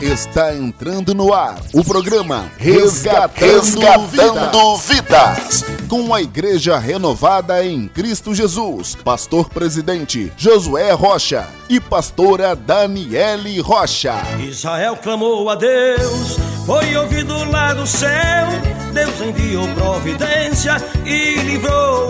Está entrando no ar o programa Resgatando, Resgatando Vidas. Com a Igreja Renovada em Cristo Jesus, Pastor Presidente Josué Rocha e Pastora Daniele Rocha. Israel clamou a Deus, foi ouvido lá do céu. Deus enviou providência e livrou.